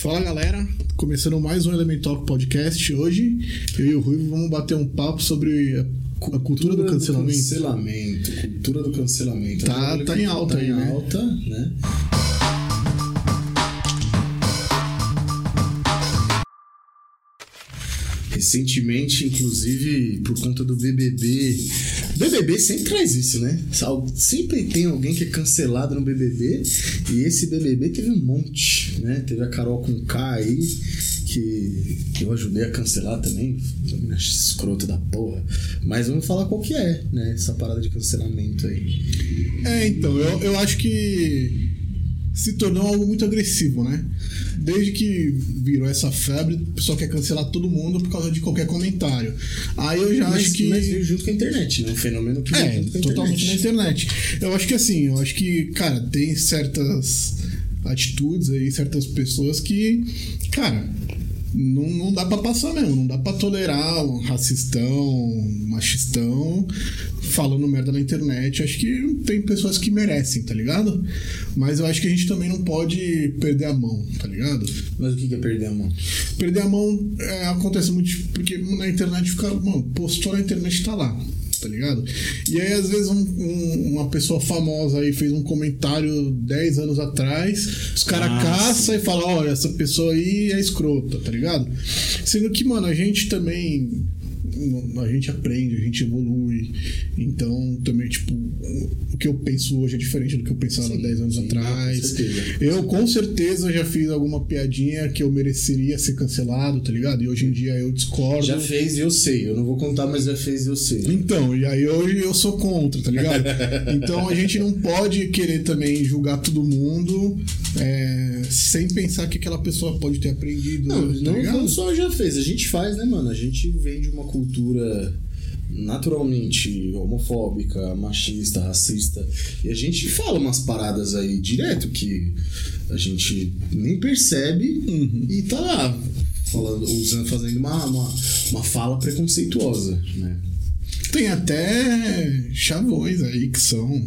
Fala galera, começando mais um Elemental Podcast. Hoje eu e o Ruivo vamos bater um papo sobre a, a cultura, do cancelamento. cancelamento, cultura do cancelamento. Tá- tá em alta tá aí, em né? alta, né? Recentemente, inclusive, por conta do BBB. BBB sempre traz isso, né? Sempre tem alguém que é cancelado no BBB. E esse BBB teve um monte, né? Teve a Carol com K aí, que eu ajudei a cancelar também. Mina escrota da porra. Mas vamos falar qual que é, né? Essa parada de cancelamento aí. É, então, eu, eu acho que se tornou algo muito agressivo, né? Desde que virou essa febre, o pessoal quer cancelar todo mundo por causa de qualquer comentário. Aí eu já mas, acho que. mas veio junto com a internet, né? Um fenômeno que É, totalmente na internet. Eu acho que assim, eu acho que, cara, tem certas atitudes aí, certas pessoas que, cara, não, não dá pra passar mesmo, não dá pra tolerar um racistão, machistão, falando merda na internet. Acho que tem pessoas que merecem, tá ligado? Mas eu acho que a gente também não pode perder a mão, tá ligado? Mas o que é perder a mão? Perder a mão é, acontece muito porque na internet fica. Mano, postou na internet tá lá, tá ligado? E aí, às vezes, um- um- uma pessoa famosa aí fez um comentário 10 anos atrás, os caras Ah, caçam e falam: olha, essa pessoa aí é escrota, tá ligado? Sendo que, mano, a gente também. A gente aprende, a gente evolui. Então, também, tipo, o que eu penso hoje é diferente do que eu pensava Sim, 10 anos sim, atrás. com certeza. Eu com certeza já fiz alguma piadinha que eu mereceria ser cancelado, tá ligado? E hoje em dia eu discordo. Já fez e eu sei. Eu não vou contar, mas já fez e eu sei. Então, e aí hoje eu sou contra, tá ligado? Então a gente não pode querer também julgar todo mundo é, sem pensar que aquela pessoa pode ter aprendido. Não, tá não, não só já fez. A gente faz, né, mano? A gente vem de uma cultura naturalmente homofóbica, machista, racista. E a gente fala umas paradas aí direto que a gente nem percebe Uhum. e tá lá falando, usando, fazendo uma, uma, uma fala preconceituosa, né? Tem até chavões aí que são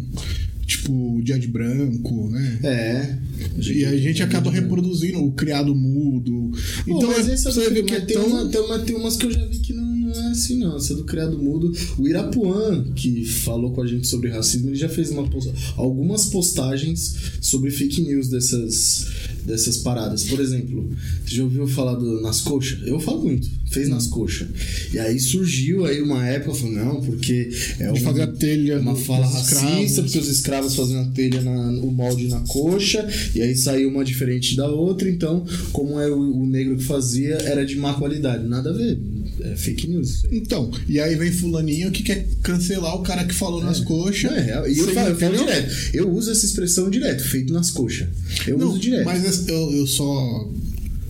tipo dia de branco, né? É. E a gente acaba reproduzindo o criado mudo. Então, Então mas é, essa você vê que é tem, tão... uma, tem, uma, tem umas que eu já vi que não, não é assim, não. Essa do criado mudo. O Irapuã, que falou com a gente sobre racismo, ele já fez uma posta- algumas postagens sobre fake news dessas, dessas paradas. Por exemplo, você já ouviu falar do Nas Coxas? Eu falo muito. Fez nas coxas. E aí surgiu aí uma época, falou, não, porque é De um- fazer a telha uma fala racista, porque os escravos faziam a telha na, o molde na coxa, e aí saiu uma diferente da outra, então, como é o, o negro que fazia, era de má qualidade. Nada a ver. É fake news. Então, e aí vem fulaninho que quer cancelar o cara que falou nas coxas. É real. E eu falo, eu falo direto. Eu uso essa expressão direto, feito nas coxas. Eu Não, uso direto. Mas eu, eu só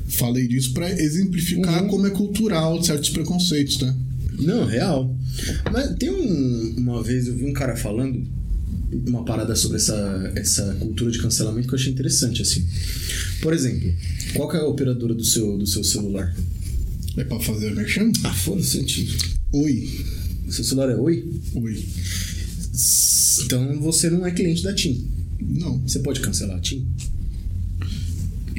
falei disso pra exemplificar Uhum. como é cultural certos preconceitos, né? Não, real. Mas tem um, uma vez eu vi um cara falando uma parada sobre essa, essa cultura de cancelamento que eu achei interessante, assim. Por exemplo, qual que é a operadora do seu, do seu celular? É pra fazer merchan? Ah, foda-se. Oi. Seu celular é Oi? Oi. Então você não é cliente da TIM. Não. Você pode cancelar a TIM?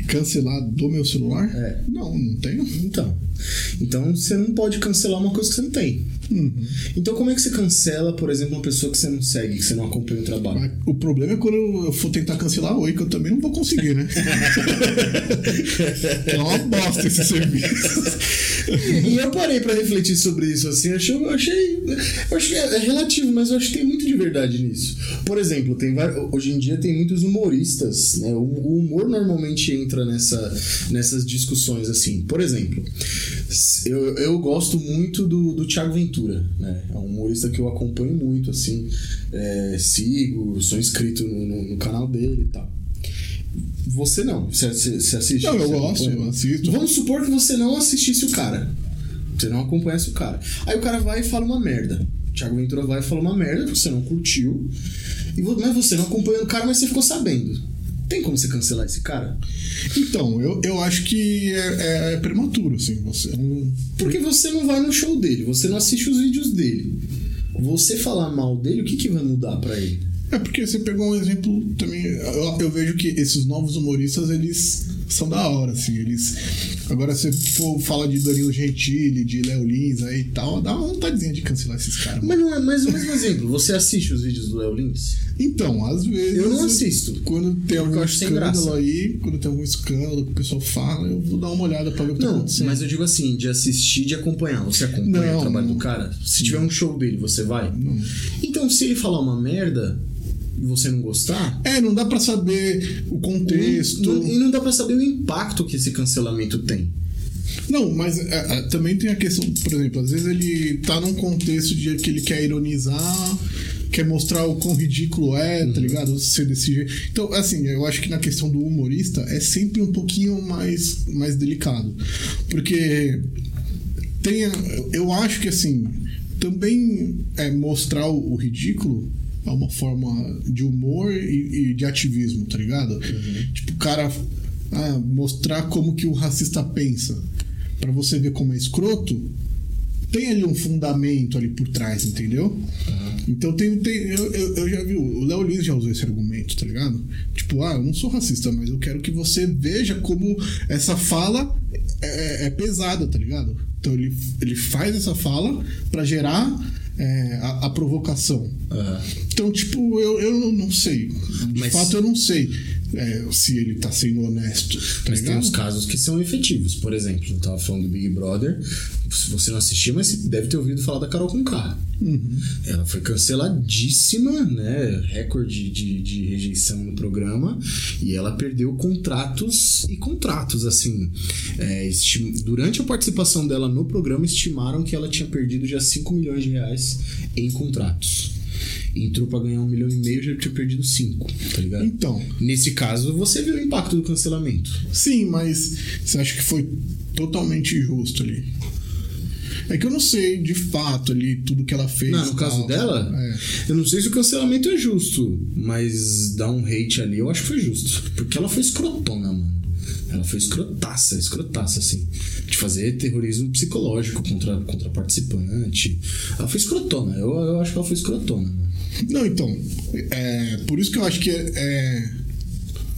Cancelar do meu celular? É. Não, não tenho. Então. Então você não pode cancelar uma coisa que você não tem. Uhum. Então como é que você cancela, por exemplo, uma pessoa que você não segue, que você não acompanha o trabalho? O problema é quando eu for tentar cancelar Oi, que eu também não vou conseguir, né? é uma bosta esse serviço. E eu parei pra refletir sobre isso, assim, eu achei, achei, achei é relativo, mas eu acho que tem muito de verdade nisso. Por exemplo, tem hoje em dia tem muitos humoristas, né? O, o humor normalmente entra nessa, nessas discussões, assim. Por exemplo, eu, eu gosto muito do, do Thiago Ventura, né? É um humorista que eu acompanho muito, assim, é, sigo, sou inscrito no, no- no canal dele e tal. Você não, você, assiste? Não, eu gosto, acompanha? eu assisto. Vamos supor que você não assistisse o cara. Você não acompanhasse o cara. Aí o cara vai e fala uma merda. O Thiago Ventura vai e fala uma merda, você não curtiu. E, mas você não acompanhou o cara, mas você ficou sabendo. Tem como você cancelar esse cara? Então, eu, eu acho que é, é prematuro, assim. Você não. Porque você não vai no show dele, você não assiste os vídeos dele. Você falar mal dele, o que, que vai mudar pra ele? É porque você pegou um exemplo também. Eu, eu vejo que esses novos humoristas, eles são da hora, assim. Eles. Agora, se for falar de Danilo Gentili, de Léo Lins aí e tal, dá uma vontadezinha de cancelar esses caras. Mas não é mais o mesmo exemplo. Você assiste os vídeos do Léo Lins? Então, às vezes. Eu não assisto. Quando tem algum escândalo aí, quando tem algum escândalo que o pessoal fala, eu vou dar uma olhada pra ver o que tá Não, acontecendo. mas eu digo assim, de assistir, de acompanhar. Você acompanha Não, o trabalho não. do cara? Se tiver um show dele, você vai? Não. Então, se ele falar uma merda e você não gostar, É, não dá pra saber o contexto. e não dá pra saber o impacto que esse cancelamento tem. Não, mas é, é, também tem a questão, por exemplo, às vezes ele tá num contexto de que ele quer ironizar, quer mostrar o quão ridículo é, tá ligado? Ser desse jeito. Então, assim, eu acho que na questão do humorista é sempre um pouquinho mais, mais delicado. Porque tem. Eu acho que assim, também é mostrar o, o ridículo é uma forma de humor e, e de ativismo, tá ligado? Tipo, o cara ah, mostrar como que o racista pensa. Pra você ver como é escroto, tem ali um fundamento ali por trás, entendeu? Então tem. tem eu, eu, eu já vi, o Léo Lins já usou esse argumento, tá ligado? Tipo, ah, eu não sou racista, mas eu quero que você veja como essa fala é, é pesada, tá ligado? Então ele, ele faz essa fala pra gerar é, a, a provocação. Então, tipo, eu, eu não sei. De Mas- fato, eu não sei é, se ele tá sendo honesto, tá Mas tem ligado? os casos que são efetivos. Por exemplo, eu tava falando do Big Brother. Se você não assistiu, mas você deve ter ouvido falar da Carol Conká. Uhum. Ela foi canceladíssima, né? Recorde de, de rejeição no programa. E ela perdeu contratos e contratos, assim. É, estim- Durante a participação dela no programa, estimaram que ela tinha perdido já 5 milhões de reais em contratos. Entrou pra ganhar um milhão e meio, já tinha perdido 5, tá ligado? Então, Nesse caso, você viu o impacto do cancelamento. sim, mas você acha que foi totalmente injusto ali? É que eu não sei de fato ali tudo que ela fez. Não, no caso tal. dela, É. eu não sei se o cancelamento é justo, mas dar um hate ali eu acho que foi justo. Porque ela foi escrotona, mano. Ela foi escrotaça, escrotaça, assim. De fazer terrorismo psicológico contra, contra participante. Ela foi escrotona. Eu, eu acho que ela foi escrotona, mano. Não, então, é, por isso que eu acho que é, é,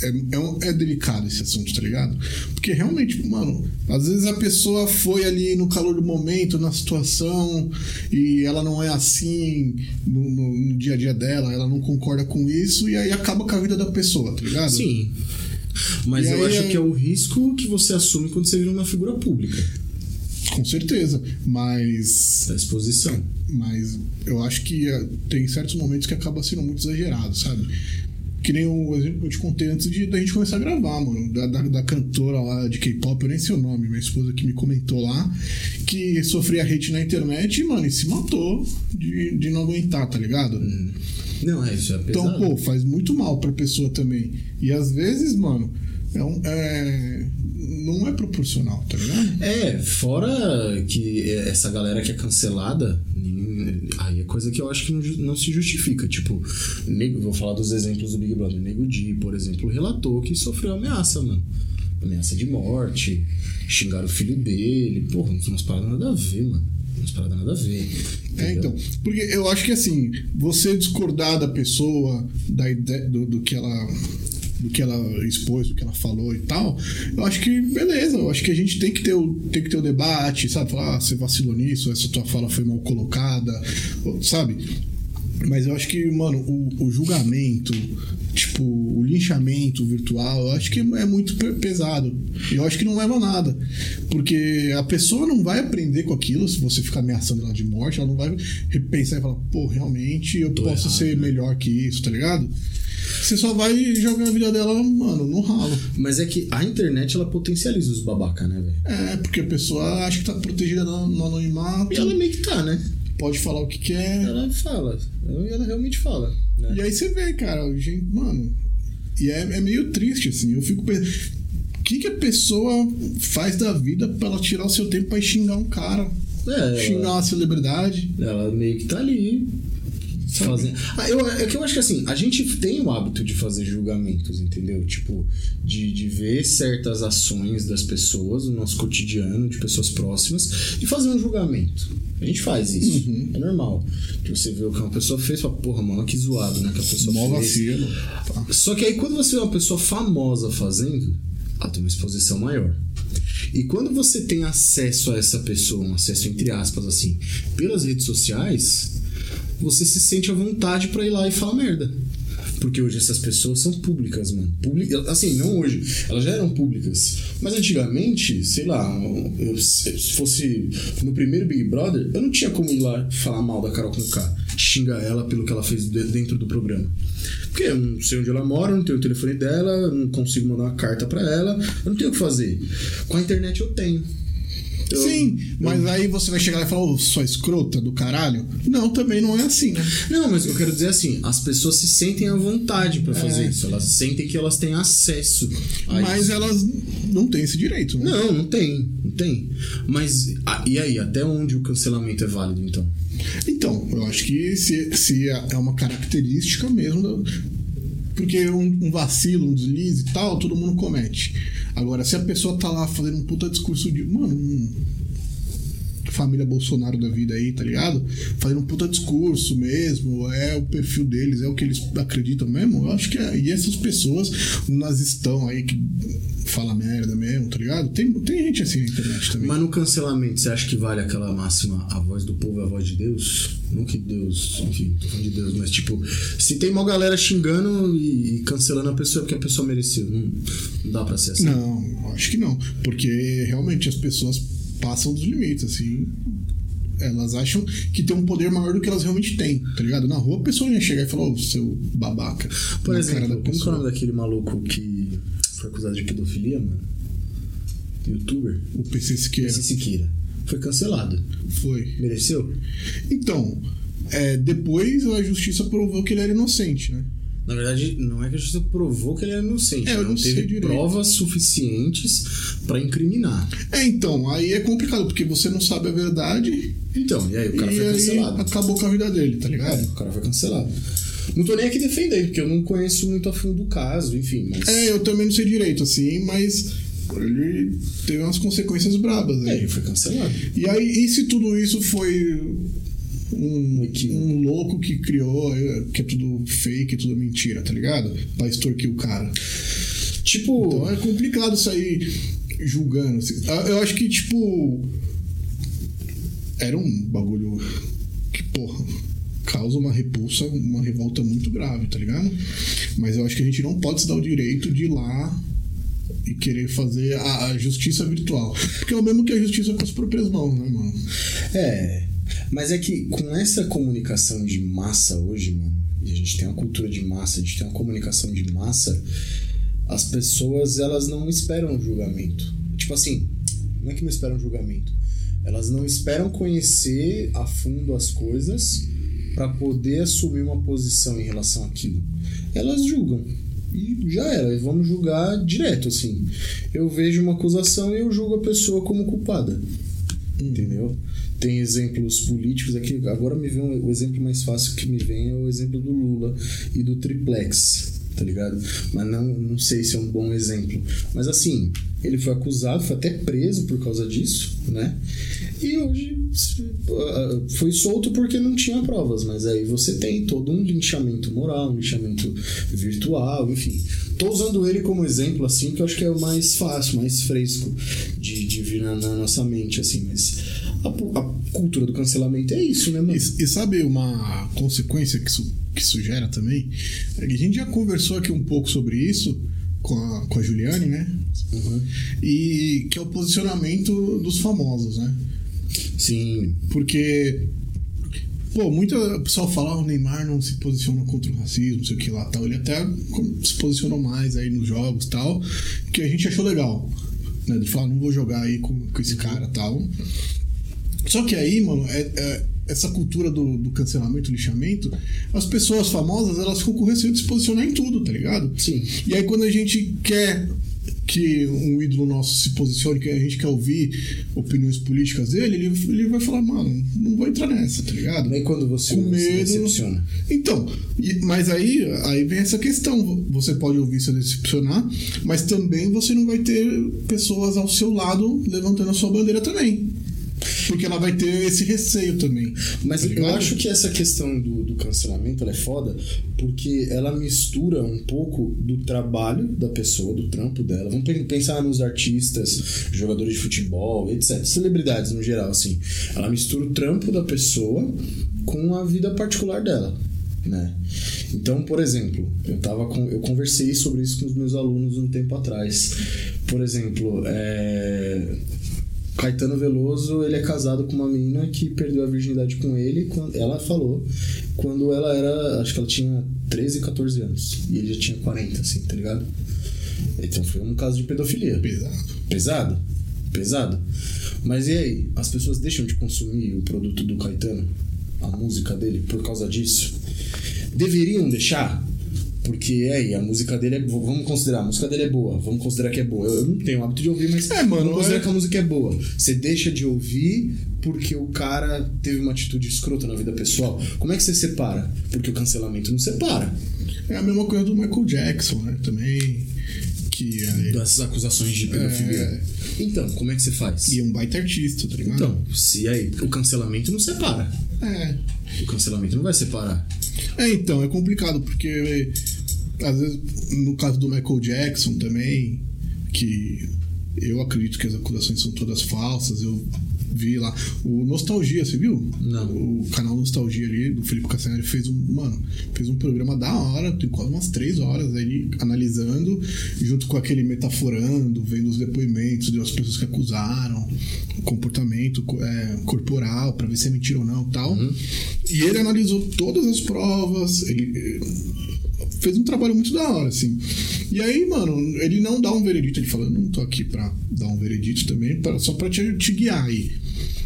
é, é é delicado esse assunto, tá ligado? Porque realmente, mano, às vezes a pessoa foi ali no calor do momento, na situação, e ela não é assim no, no- no dia a dia dela, ela não concorda com isso, e aí acaba com a vida da pessoa, tá ligado? Sim. Mas E eu acho é- que é o risco que você assume quando você vira uma figura pública Com certeza, mas. da exposição. Mas eu acho que é, tem certos momentos que acaba sendo muito exagerado, sabe? Que nem o exemplo que eu te contei antes de, da gente começar a gravar, mano. Da, da, da cantora lá de K-pop, eu nem sei o nome, minha esposa que me comentou lá, que sofria hate na internet e, mano, e se matou de, de não aguentar, tá ligado? Não, é isso, é pesado. Então, pô, faz muito mal pra pessoa também. E às vezes, mano, é um, é, não é proporcional, tá ligado? É, fora que essa galera que é cancelada, aí é coisa que eu acho que não, não se justifica. Tipo, nego, vou falar dos exemplos do Big Brother. Nego Di, por exemplo, relatou que sofreu ameaça, mano. Ameaça de morte, xingaram o filho dele. Porra, umas paradas nada a ver, mano. Umas paradas nada a ver. É, entendeu? então. Porque eu acho que assim, você discordar da pessoa, da ideia, do, do que ela. Do que ela expôs, do que ela falou e tal, eu acho que beleza, eu acho que a gente tem que ter o, tem que ter o debate, sabe? Falar, ah, você vacilou nisso, essa tua fala foi mal colocada, sabe? Mas eu acho que, mano, o, o julgamento, tipo, o linchamento virtual, eu acho que é muito pe- pesado. Eu acho que não leva a nada. Porque a pessoa não vai aprender com aquilo se você ficar ameaçando ela de morte, ela não vai repensar e falar, pô, realmente eu Tô posso errado, ser né? melhor que isso, tá ligado? Você só vai jogar a vida dela, mano, no ralo. Mas é que a internet ela potencializa os babaca, né, velho? É, porque a pessoa acha que tá protegida no, no anonimato, E ela meio que tá, né? Pode falar o que quer. Ela fala. Ela realmente fala. Né? E aí você vê, cara, gente, mano. E é, é meio triste, assim. Eu fico pensando. O que, que a pessoa faz da vida pra ela tirar o seu tempo pra xingar um cara? É, Xingar uma celebridade? Ela meio que tá ali. Fazendo. Ah, eu, é que eu acho que assim, a gente tem o hábito de fazer julgamentos, entendeu? Tipo, de, de ver certas ações das pessoas no nosso cotidiano, de pessoas próximas, e fazer um julgamento. A gente faz isso. Uhum. É normal. Que você vê o que uma pessoa fez e fala, porra, mano, que zoado, né? Que a pessoa Mó fez. vacilo. Só que aí quando você vê uma pessoa famosa fazendo, ela tem uma exposição maior. E quando você tem acesso a essa pessoa, um acesso entre aspas assim, pelas redes sociais, você se sente à vontade para ir lá e falar merda. Porque hoje essas pessoas são públicas, mano. Public... Assim, não hoje. Elas já eram públicas. Mas antigamente, sei lá, eu, se fosse no primeiro Big Brother, eu não tinha como ir lá falar mal da Carol com K. Xingar ela pelo que ela fez dentro do programa. Porque eu não sei onde ela mora, não tenho o telefone dela, não consigo mandar uma carta para ela, eu não tenho o que fazer. Com a internet eu tenho. Eu, Sim, mas eu... aí você vai chegar lá e falar, oh, sua escrota do caralho? Não, também não é assim, né? Não, mas eu quero dizer assim, as pessoas se sentem à vontade para fazer é. isso. Elas sentem que elas têm acesso a Mas isso. elas não têm esse direito, né? Não, não tem, não tem. Mas, e aí, até onde o cancelamento é válido, então? Então, eu acho que se, se é uma característica mesmo porque um, um, vacilo, um deslize e tal, todo mundo comete. Agora, se a pessoa tá lá fazendo um puta discurso de. Mano, família Bolsonaro da vida aí, tá ligado? Fazendo um puta discurso mesmo, é o perfil deles, é o que eles acreditam mesmo. Eu acho que é. E essas pessoas nas estão aí que fala merda mesmo, tá ligado? Tem, tem gente assim na internet também. Mas no cancelamento, você acha que vale aquela máxima a voz do povo é a voz de Deus? Não que Deus, enfim, tô falando de Deus, mas tipo, se tem uma galera xingando e, cancelando a pessoa é porque a pessoa mereceu. Não, não dá pra ser assim. Não, acho que não. Porque realmente as pessoas passam dos limites, assim. Elas acham que tem um poder maior do que elas realmente têm, tá ligado? Na rua a pessoa ia chegar e falar, ô, oh, seu babaca. Por exemplo, como é o nome daquele maluco que foi acusado de pedofilia, mano? Youtuber? O PC Siqueira. PC Siqueira. Foi cancelado. Foi. Mereceu? Então, é, depois a justiça provou que ele era inocente, né? Na verdade, não é que a justiça provou que ele era inocente. É, eu não, teve provas suficientes para incriminar. É, então, aí é complicado, porque você não sabe a verdade. Então, e aí o cara foi cancelado. acabou com a vida dele, tá ligado? É, o cara foi cancelado. Não tô nem aqui defendendo, porque eu não conheço muito a fundo o caso, enfim. Mas... É, eu também não sei direito, assim, mas ele teve umas consequências brabas aí. É, ele foi cancelado. E aí, e se tudo isso foi um, um louco que criou, é, que é tudo fake, tudo mentira, tá ligado? Pra extorquir o cara. Tipo. Então é complicado sair julgando. Assim. Ah, eu acho que, tipo. Era um bagulho que, porra, causa uma repulsa, uma revolta muito grave, tá ligado? Mas eu acho que a gente não pode se dar o direito de ir lá e querer fazer a, a justiça virtual. Porque é o mesmo que a justiça com as próprias mãos, né, mano? É. Mas é que com essa comunicação de massa hoje, mano, e a gente tem uma cultura de massa, a gente tem uma comunicação de massa, as pessoas elas não esperam julgamento. Tipo assim, não é que não esperam julgamento. Elas não esperam conhecer a fundo as coisas para poder assumir uma posição em relação àquilo. Elas julgam. E já era, vamos julgar direto, assim. Eu vejo uma acusação e eu julgo a pessoa como culpada. Entendeu? tem exemplos políticos aqui. Agora me vem um, o exemplo mais fácil que me vem é o exemplo do Lula e do triplex, tá ligado? Mas não, não sei se é um bom exemplo. Mas assim, ele foi acusado, foi até preso por causa disso, né? E hoje foi solto porque não tinha provas, mas aí você tem todo um linchamento moral, um linchamento virtual, enfim. Tô usando ele como exemplo, assim, que eu acho que é o mais fácil, mais fresco de, de vir na, na nossa mente, assim, mas a, a cultura do cancelamento é isso, né, mano? E, e, sabe uma consequência que isso, que isso gera também? É que a gente já conversou aqui um pouco sobre isso com a, com a Juliane, né? Uhum. E que é o posicionamento dos famosos, né? Sim. Porque Pô, muita pessoal fala, ah, o Neymar não se posiciona contra o racismo, não sei o que lá tal. Ele até se posicionou mais aí nos jogos tal, que a gente achou legal. Né? De falar, não vou jogar aí com, com esse cara tal. Só que aí, mano, é, é, essa cultura do, do, cancelamento, lixamento, as pessoas famosas, elas ficam com receio de se posicionar em tudo, tá ligado? Sim. E aí quando a gente quer que um ídolo nosso se posicione, que a gente quer ouvir opiniões políticas dele, ele, ele vai falar, mano, não vou entrar nessa, tá ligado? Nem quando você Com medo. se decepciona. Então, mas aí, aí vem essa questão. Você pode ouvir se decepcionar, mas também você não vai ter pessoas ao seu lado levantando a sua bandeira também. Porque ela vai ter esse receio também. Mas tá eu acho que essa questão do, do cancelamento ela é foda porque ela mistura um pouco do trabalho da pessoa, do trampo dela. Vamos pe- pensar nos artistas, jogadores de futebol, etc. Celebridades no geral, assim. Ela mistura o trampo da pessoa com a vida particular dela. Né? Então, por exemplo, eu tava com, eu conversei sobre isso com os meus alunos um tempo atrás. Por exemplo, é, Caetano Veloso, ele é casado com uma menina que perdeu a virgindade com ele, quando ela falou, quando ela era, acho que ela tinha 13, 14 anos, e ele já tinha 40, assim, tá ligado? Então foi um caso de pedofilia. Pesado. Pesado? Pesado. Mas e aí? As pessoas deixam de consumir o produto do Caetano, a música dele, por causa disso? Deveriam deixar? Porque aí, a música dele é. Vamos considerar, a música dele é boa. Vamos considerar que é boa. Eu eu não tenho o hábito de ouvir, mas. É, mano, Vamos considerar é- que a música é boa. Você deixa de ouvir porque o cara teve uma atitude escrota na vida pessoal. Como é que você separa? Porque o cancelamento não separa. É a mesma coisa do Michael Jackson, né? Também. Que é, Dessas acusações de pedofilia. É. Então, como é que você faz? e é um baita artista, tá ligado? Então, se aí, o cancelamento não separa. É. O cancelamento não vai separar. É, então, é complicado, porque às vezes, no caso do Michael Jackson também, que eu acredito que as acusações são todas falsas, eu vi lá. O Nostalgia, você viu? Não. O canal Nostalgia ali, do Felipe Cassanelli, fez um. Mano, fez um programa da hora, tem quase umas três horas aí, analisando, junto com aquele metaforando, vendo os depoimentos das pessoas que acusaram, o comportamento co- é, corporal, pra ver se é mentira ou não tal. E ele analisou todas as provas, ele eh, fez um trabalho muito da hora, assim. E aí, mano, ele não dá um veredito, ele fala, eu não tô aqui pra dar um veredito também, pra- só pra te, te guiar aí.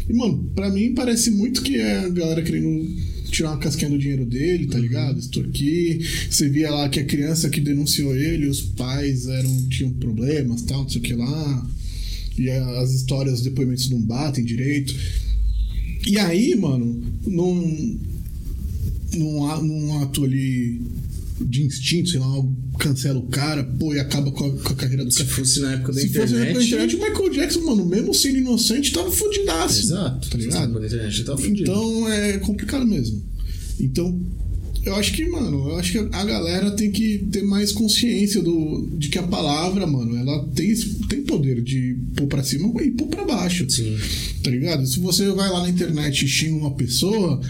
E, mano, pra mim parece muito que é a galera querendo tirar uma casquinha do dinheiro dele, tá ligado? Extorquir. Você via lá que a criança que denunciou ele, os pais eram, tinham problemas, tal, não sei o que lá. E as histórias, os depoimentos não batem direito. E aí, mano, num, num, num ato ali de instinto, sei lá, cancela o cara, pô, e acaba com a, com a carreira do Se cara. fosse na época da Se fosse na internet. época da internet, o Michael Jackson, mano, mesmo sendo inocente, tava fudidaço. Exato. Tá Se ligado? internet, tá fudido. Então é complicado mesmo. Então, eu acho que, mano, eu acho que a galera tem que ter mais consciência do, de que a palavra, mano, ela tem, tem poder de pôr pra cima e pôr pra baixo. Sim. Tá ligado? Se você vai lá na internet e xinga uma pessoa,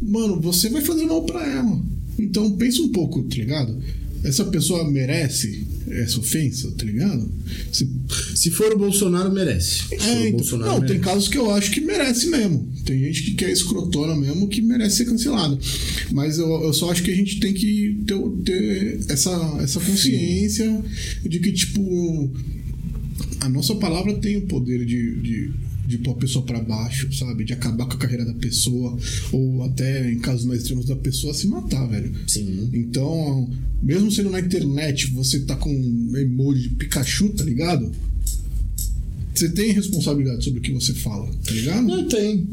mano, você vai fazer mal pra ela. Então pensa um pouco, tá ligado? Essa pessoa merece essa ofensa, tá ligado? Se Se for o Bolsonaro, merece. É, então- Bolsonaro, não, tem merece. casos que eu acho que merece mesmo. Tem gente que quer escrotona mesmo que merece ser cancelado. Mas eu, eu só acho que a gente tem que ter, ter essa, essa consciência de que, tipo, a nossa palavra tem o poder de, de, de pôr a pessoa pra baixo, sabe? De acabar com a carreira da pessoa. Ou até, em casos mais extremos, da pessoa se matar, velho. Sim. Então, mesmo sendo na internet, você tá com um emoji de Pikachu, tá ligado? Você tem responsabilidade sobre o que você fala, tá ligado? Não tem.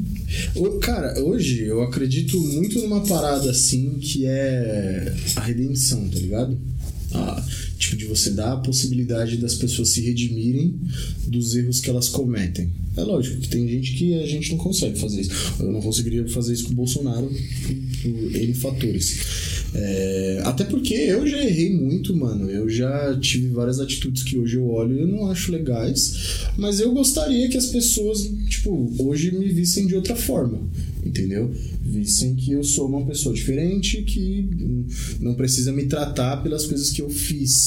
Cara, hoje eu acredito muito numa parada assim que é a redenção, tá ligado? Ah, tipo, de você dar a possibilidade das pessoas se redimirem dos erros que elas cometem. É lógico que tem gente que a gente não consegue fazer isso. Eu não conseguiria fazer isso com o Bolsonaro por, N fatores. É, até porque eu já errei muito, mano. Eu já tive várias atitudes que hoje eu olho e eu não acho legais. Mas eu gostaria que as pessoas, tipo, hoje me vissem de outra forma. Entendeu? Vissem que eu sou uma pessoa diferente, que não precisa me tratar pelas coisas que eu fiz.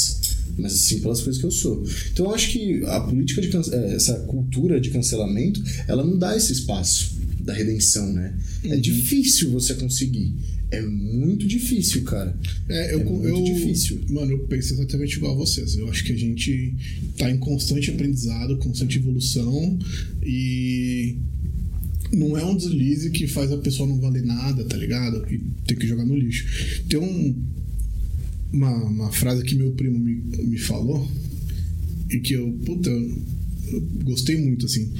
Mas sim pelas coisas que eu sou. Então eu acho que a política de eh, essa cultura de cancelamento, ela não dá esse espaço da redenção, né? É difícil você conseguir. É muito difícil, cara. É, eu, É muito eu- difícil. Mano, eu penso exatamente igual a vocês. Eu acho que a gente tá em constante aprendizado, constante evolução e não é um deslize que faz a pessoa não valer nada, tá ligado? E tem que jogar no lixo. Tem um, uma, uma frase que meu primo me, me falou e que eu, puta, eu gostei muito, assim.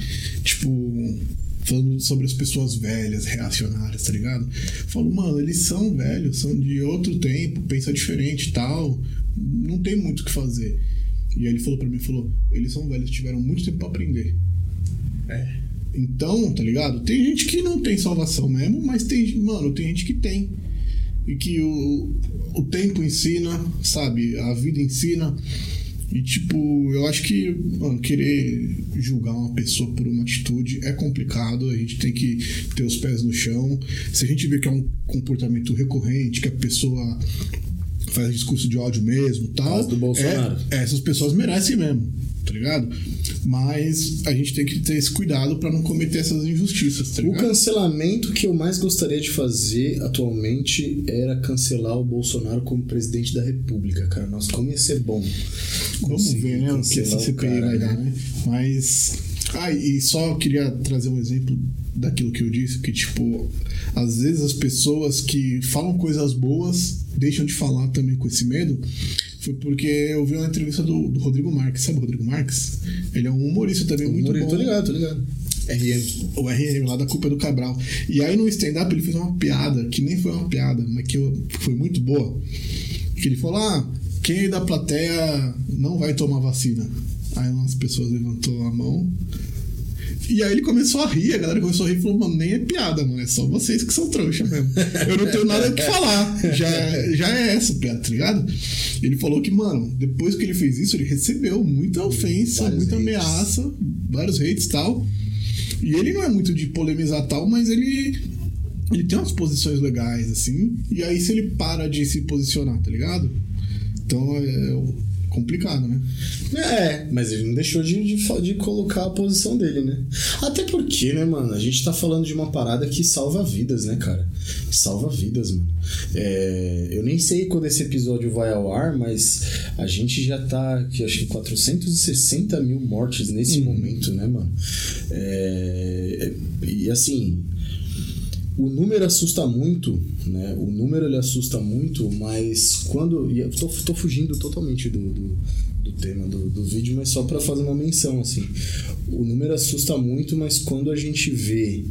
Tipo, falando sobre as pessoas velhas, reacionárias, tá ligado? Falo, mano, eles são velhos, são de outro tempo, pensa diferente e tal. Não tem muito o que fazer. E aí ele falou pra mim, falou, eles são velhos, tiveram muito tempo pra aprender. É. Então, tá ligado? Tem gente que não tem salvação mesmo, mas tem, mano, tem gente que tem. E que o, o tempo ensina, sabe? A vida ensina. E, tipo, eu acho que mano, querer julgar uma pessoa por uma atitude é complicado. A gente tem que ter os pés no chão. Se a gente vê que é um comportamento recorrente, que a pessoa faz discurso de ódio mesmo tal. Do Bolsonaro. É, essas pessoas merecem mesmo, tá ligado? Mas a gente tem que ter esse cuidado pra não cometer essas injustiças, tá O ligado? cancelamento que eu mais gostaria de fazer atualmente era cancelar o Bolsonaro como presidente da República, cara. Nossa, como ia ser bom. Vamos ver, né? O que essa o CPI vai dar, né? né? Mas. Ah, e só queria trazer um exemplo daquilo que eu disse, que, tipo, às vezes as pessoas que falam coisas boas deixam de falar também com esse medo. Foi porque eu vi uma entrevista do, do Rodrigo Marques. Sabe o Rodrigo Marques? Ele é um humorista também muito Humorista, bom. Tô ligado, tô ligado. RM. O RM lá da Culpa do Cabral. E aí no stand-up ele fez uma piada, que nem foi uma piada, mas que foi muito boa. Que ele falou: ah, quem aí da plateia não vai tomar vacina? Aí umas pessoas levantou a mão. E aí ele começou a rir, a galera começou a rir e falou, mano, nem é piada, mano, é só vocês que são trouxa mesmo. Eu não tenho nada o que falar. Já, já é essa piada, tá ligado? Ele falou que, mano, depois que ele fez isso, ele recebeu muita ofensa, Vários muita hates. ameaça, vários hates e tal. E ele não é muito de polemizar tal, mas ele. Ele tem umas posições legais, assim. E aí se ele para de se posicionar, tá ligado? Então é complicado, né? É, mas ele não deixou de, de, de colocar a posição dele, né? Até porque, né, mano? A gente tá falando de uma parada que salva vidas, né, cara? Salva vidas, mano. É, eu nem sei quando esse episódio vai ao ar, mas a gente já tá, que acho que 460 mil mortes nesse momento, né, mano? É, e assim, o número assusta muito, né? O número ele assusta muito, mas quando. E eu tô, tô fugindo totalmente do, do, do tema do, do vídeo, mas só pra fazer uma menção, assim. O número assusta muito, mas quando a gente vê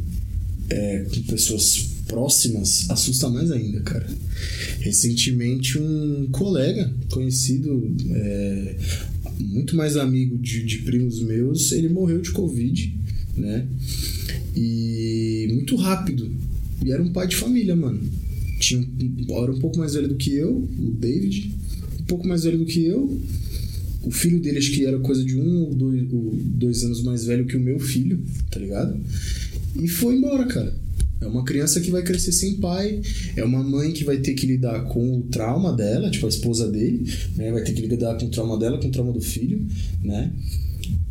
é, com pessoas próximas, assusta mais ainda, cara. Recentemente, um colega conhecido, é, muito mais amigo de, de primos meus, ele morreu de Covid, né? E muito rápido. E era um pai de família, mano. Tinha era um pouco mais velho do que eu, o David. Um pouco mais velho do que eu. O filho dele, acho que era coisa de um ou dois, dois anos mais velho que o meu filho, tá ligado? E foi embora, cara. É uma criança que vai crescer sem pai, é uma mãe que vai ter que lidar com o trauma dela, tipo a esposa dele, né? Vai ter que lidar com o trauma dela, com o trauma do filho, né?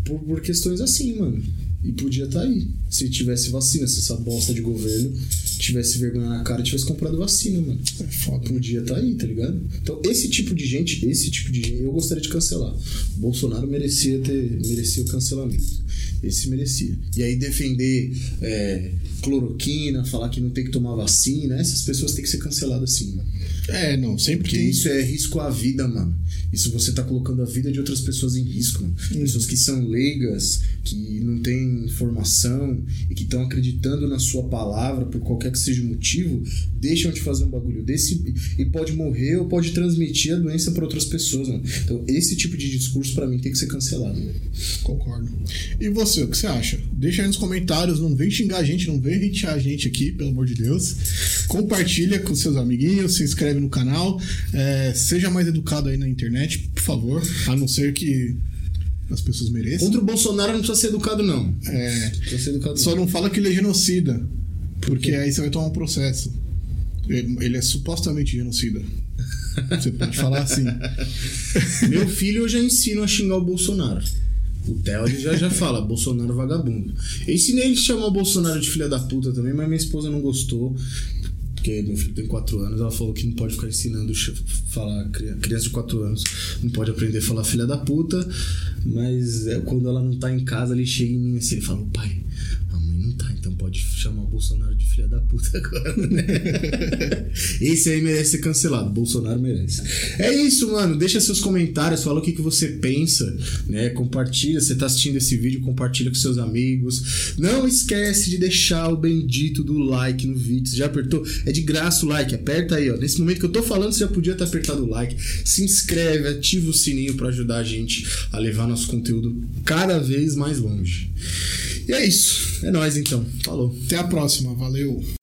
Por, por questões assim, mano. E podia estar aí. Se tivesse vacina, se essa bosta de governo tivesse vergonha na cara e tivesse comprado vacina, mano. É foda. Podia estar aí, tá ligado? Então, esse tipo de gente, esse tipo de gente, eu gostaria de cancelar. O Bolsonaro merecia ter, merecia o cancelamento. Esse merecia. E aí defender é, cloroquina, falar que não tem que tomar vacina, essas pessoas têm que ser canceladas sim, mano. É, não, sempre Porque tem. isso é risco à vida, mano. Isso você tá colocando a vida de outras pessoas em risco, mano. Pessoas que são leigas, que não informação e que estão acreditando na sua palavra por qualquer que seja o motivo, deixam de fazer um bagulho desse e pode morrer ou pode transmitir a doença para outras pessoas, mano. Então, esse tipo de discurso pra mim tem que ser cancelado. Concordo. E você, o que você acha? Deixa aí nos comentários, não vem xingar a gente, não vem hatear a gente aqui, pelo amor de Deus. Compartilha com seus amiguinhos, se inscreve no canal. é, seja mais educado aí na internet, por favor. A não ser que as pessoas mereçam. Contra o Bolsonaro não precisa ser educado, não. É, Não educado, só não. não fala que ele é genocida, porque aí você vai tomar um processo. Ele ele é supostamente genocida. Você pode falar assim. Meu filho eu já ensino a xingar o Bolsonaro. O Theo ele já, já fala, Bolsonaro vagabundo. Eu ensinei ele a chamar o Bolsonaro de filha da puta também, mas minha esposa não gostou. Porque meu filho tem 4 anos, ela falou que não pode ficar ensinando falar cri- criança de 4 anos, não pode aprender a falar filha da puta, mas é, quando ela não tá em casa, ele chega em mim assim, ele fala, pai, então pode chamar o Bolsonaro de filha da puta agora, né? Esse aí merece ser cancelado, Bolsonaro merece. É isso, mano. Deixa seus comentários, fala o que, que você pensa, né? Compartilha, você tá assistindo esse vídeo, compartilha com seus amigos. Não esquece de deixar o bendito do like no vídeo. Você já apertou? É de graça o like, aperta aí, ó. Nesse momento que eu tô falando, você já podia ter apertado o like. Se inscreve, ativa o sininho pra ajudar a gente a levar nosso conteúdo cada vez mais longe. E é isso. É nóis então. Falou. Até a próxima. Valeu.